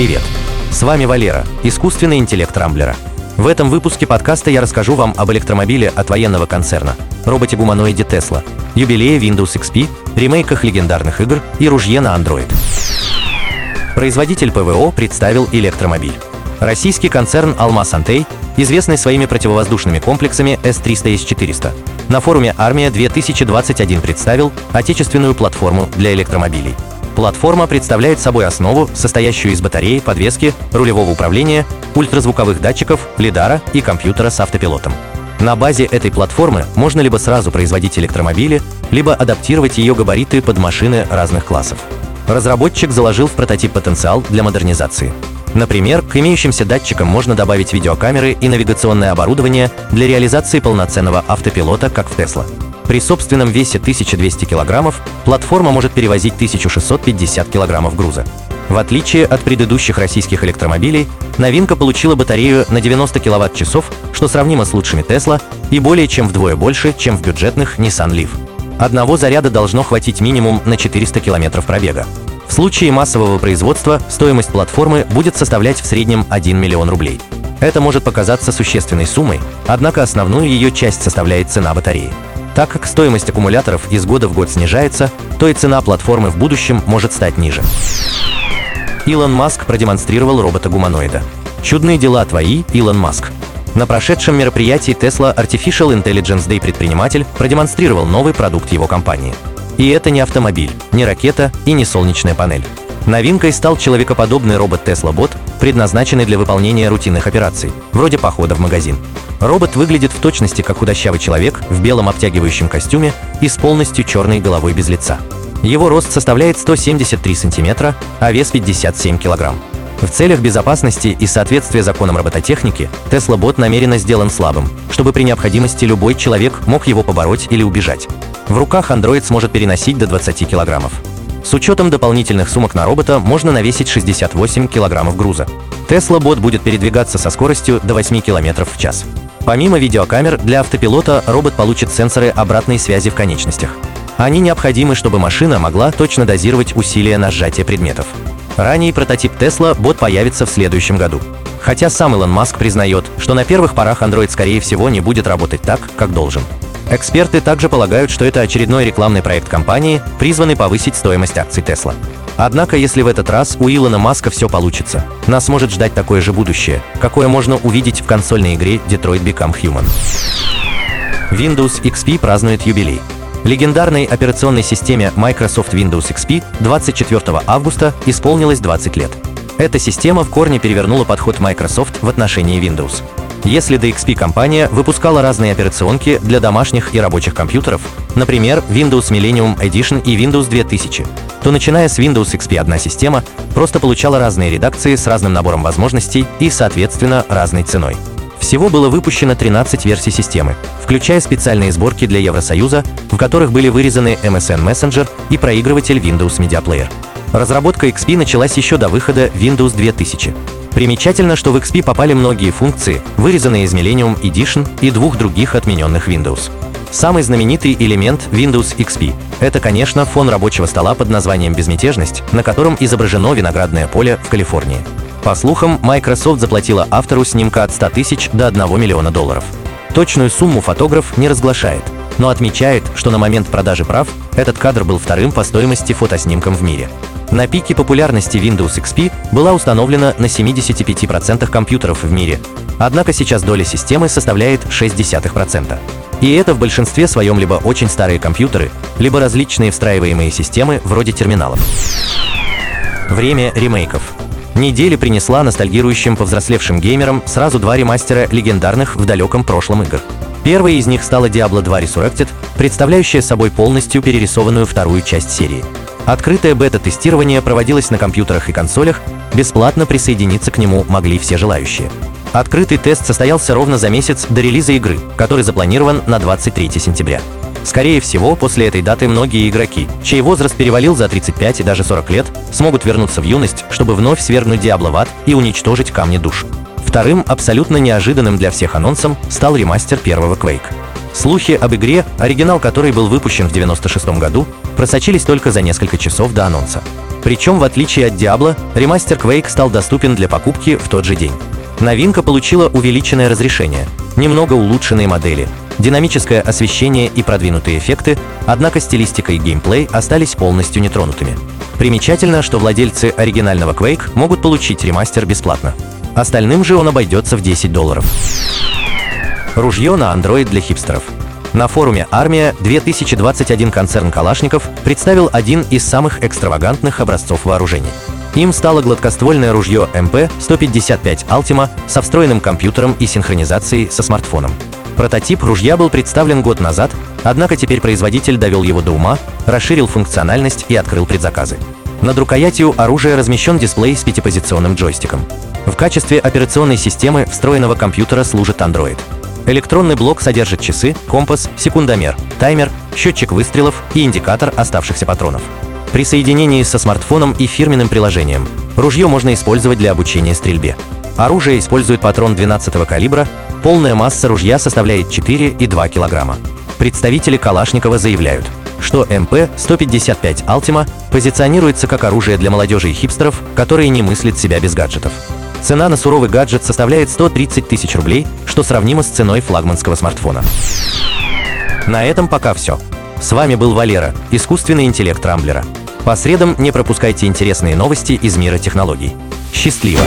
Привет! С вами Валера, искусственный интеллект Рамблера. В этом выпуске подкаста я расскажу вам об электромобиле от военного концерна, роботе-гуманоиде Tesla, юбилее Windows XP, ремейках легендарных игр и ружье на Android. Производитель ПВО представил электромобиль. Российский концерн «Алмаз Антей», известный своими противовоздушными комплексами С-300 и С-400, на форуме «Армия-2021» представил отечественную платформу для электромобилей – Платформа представляет собой основу, состоящую из батареи, подвески, рулевого управления, ультразвуковых датчиков, лидара и компьютера с автопилотом. На базе этой платформы можно либо сразу производить электромобили, либо адаптировать ее габариты под машины разных классов. Разработчик заложил в прототип потенциал для модернизации. Например, к имеющимся датчикам можно добавить видеокамеры и навигационное оборудование для реализации полноценного автопилота, как в Tesla. При собственном весе 1200 килограммов платформа может перевозить 1650 килограммов груза. В отличие от предыдущих российских электромобилей, новинка получила батарею на 90 киловатт-часов, что сравнимо с лучшими Tesla и более чем вдвое больше, чем в бюджетных Nissan Leaf. Одного заряда должно хватить минимум на 400 километров пробега. В случае массового производства стоимость платформы будет составлять в среднем 1 миллион рублей. Это может показаться существенной суммой, однако основную ее часть составляет цена батареи. Так как стоимость аккумуляторов из года в год снижается, то и цена платформы в будущем может стать ниже. Илон Маск продемонстрировал робота-гуманоида. Чудные дела твои, Илон Маск. На прошедшем мероприятии Tesla Artificial Intelligence Day предприниматель продемонстрировал новый продукт его компании. И это не автомобиль, не ракета и не солнечная панель. Новинкой стал человекоподобный робот Tesla Bot, предназначенный для выполнения рутинных операций, вроде похода в магазин. Робот выглядит в точности как худощавый человек в белом обтягивающем костюме и с полностью черной головой без лица. Его рост составляет 173 сантиметра, а вес 57 килограмм. В целях безопасности и соответствия законам робототехники Bot намеренно сделан слабым, чтобы при необходимости любой человек мог его побороть или убежать. В руках Android сможет переносить до 20 килограммов. С учетом дополнительных сумок на робота можно навесить 68 килограммов груза. Tesla Bot будет передвигаться со скоростью до 8 км в час. Помимо видеокамер, для автопилота робот получит сенсоры обратной связи в конечностях. Они необходимы, чтобы машина могла точно дозировать усилия на сжатие предметов. Ранний прототип Tesla бот появится в следующем году. Хотя сам Илон Маск признает, что на первых порах Android скорее всего не будет работать так, как должен. Эксперты также полагают, что это очередной рекламный проект компании, призванный повысить стоимость акций Tesla. Однако, если в этот раз у Илона Маска все получится, нас может ждать такое же будущее, какое можно увидеть в консольной игре Detroit Become Human. Windows XP празднует юбилей. Легендарной операционной системе Microsoft Windows XP 24 августа исполнилось 20 лет. Эта система в корне перевернула подход Microsoft в отношении Windows. Если DXP компания выпускала разные операционки для домашних и рабочих компьютеров, например, Windows Millennium Edition и Windows 2000, то начиная с Windows XP одна система просто получала разные редакции с разным набором возможностей и, соответственно, разной ценой. Всего было выпущено 13 версий системы, включая специальные сборки для Евросоюза, в которых были вырезаны MSN Messenger и проигрыватель Windows Media Player. Разработка XP началась еще до выхода Windows 2000. Примечательно, что в XP попали многие функции, вырезанные из Millennium Edition и двух других отмененных Windows. Самый знаменитый элемент Windows XP – это, конечно, фон рабочего стола под названием «Безмятежность», на котором изображено виноградное поле в Калифорнии. По слухам, Microsoft заплатила автору снимка от 100 тысяч до 1 миллиона долларов. Точную сумму фотограф не разглашает, но отмечает, что на момент продажи прав этот кадр был вторым по стоимости фотоснимком в мире. На пике популярности Windows XP была установлена на 75% компьютеров в мире, однако сейчас доля системы составляет 0,6%. И это в большинстве своем либо очень старые компьютеры, либо различные встраиваемые системы вроде терминалов. Время ремейков. Неделя принесла ностальгирующим повзрослевшим геймерам сразу два ремастера легендарных в далеком прошлом игр. Первой из них стала Diablo 2 Resurrected, представляющая собой полностью перерисованную вторую часть серии. Открытое бета-тестирование проводилось на компьютерах и консолях, бесплатно присоединиться к нему могли все желающие. Открытый тест состоялся ровно за месяц до релиза игры, который запланирован на 23 сентября. Скорее всего, после этой даты многие игроки, чей возраст перевалил за 35 и даже 40 лет, смогут вернуться в юность, чтобы вновь свергнуть Диабло в ад и уничтожить камни душ. Вторым, абсолютно неожиданным для всех анонсом, стал ремастер первого Quake. Слухи об игре, оригинал которой был выпущен в 96 году, просочились только за несколько часов до анонса. Причем, в отличие от Diablo, ремастер Quake стал доступен для покупки в тот же день. Новинка получила увеличенное разрешение, немного улучшенные модели, динамическое освещение и продвинутые эффекты, однако стилистика и геймплей остались полностью нетронутыми. Примечательно, что владельцы оригинального Quake могут получить ремастер бесплатно. Остальным же он обойдется в 10 долларов. Ружье на Android для хипстеров. На форуме «Армия» 2021 концерн Калашников представил один из самых экстравагантных образцов вооружений. Им стало гладкоствольное ружье МП-155 Ultima со встроенным компьютером и синхронизацией со смартфоном. Прототип ружья был представлен год назад, однако теперь производитель довел его до ума, расширил функциональность и открыл предзаказы. Над рукоятью оружия размещен дисплей с пятипозиционным джойстиком. В качестве операционной системы встроенного компьютера служит Android. Электронный блок содержит часы, компас, секундомер, таймер, счетчик выстрелов и индикатор оставшихся патронов. При соединении со смартфоном и фирменным приложением ружье можно использовать для обучения стрельбе. Оружие использует патрон 12 калибра, полная масса ружья составляет 4,2 килограмма. Представители Калашникова заявляют, что МП-155 Ultima позиционируется как оружие для молодежи и хипстеров, которые не мыслят себя без гаджетов. Цена на суровый гаджет составляет 130 тысяч рублей, что сравнимо с ценой флагманского смартфона. На этом пока все. С вами был Валера, искусственный интеллект Рамблера. По средам не пропускайте интересные новости из мира технологий. Счастливо!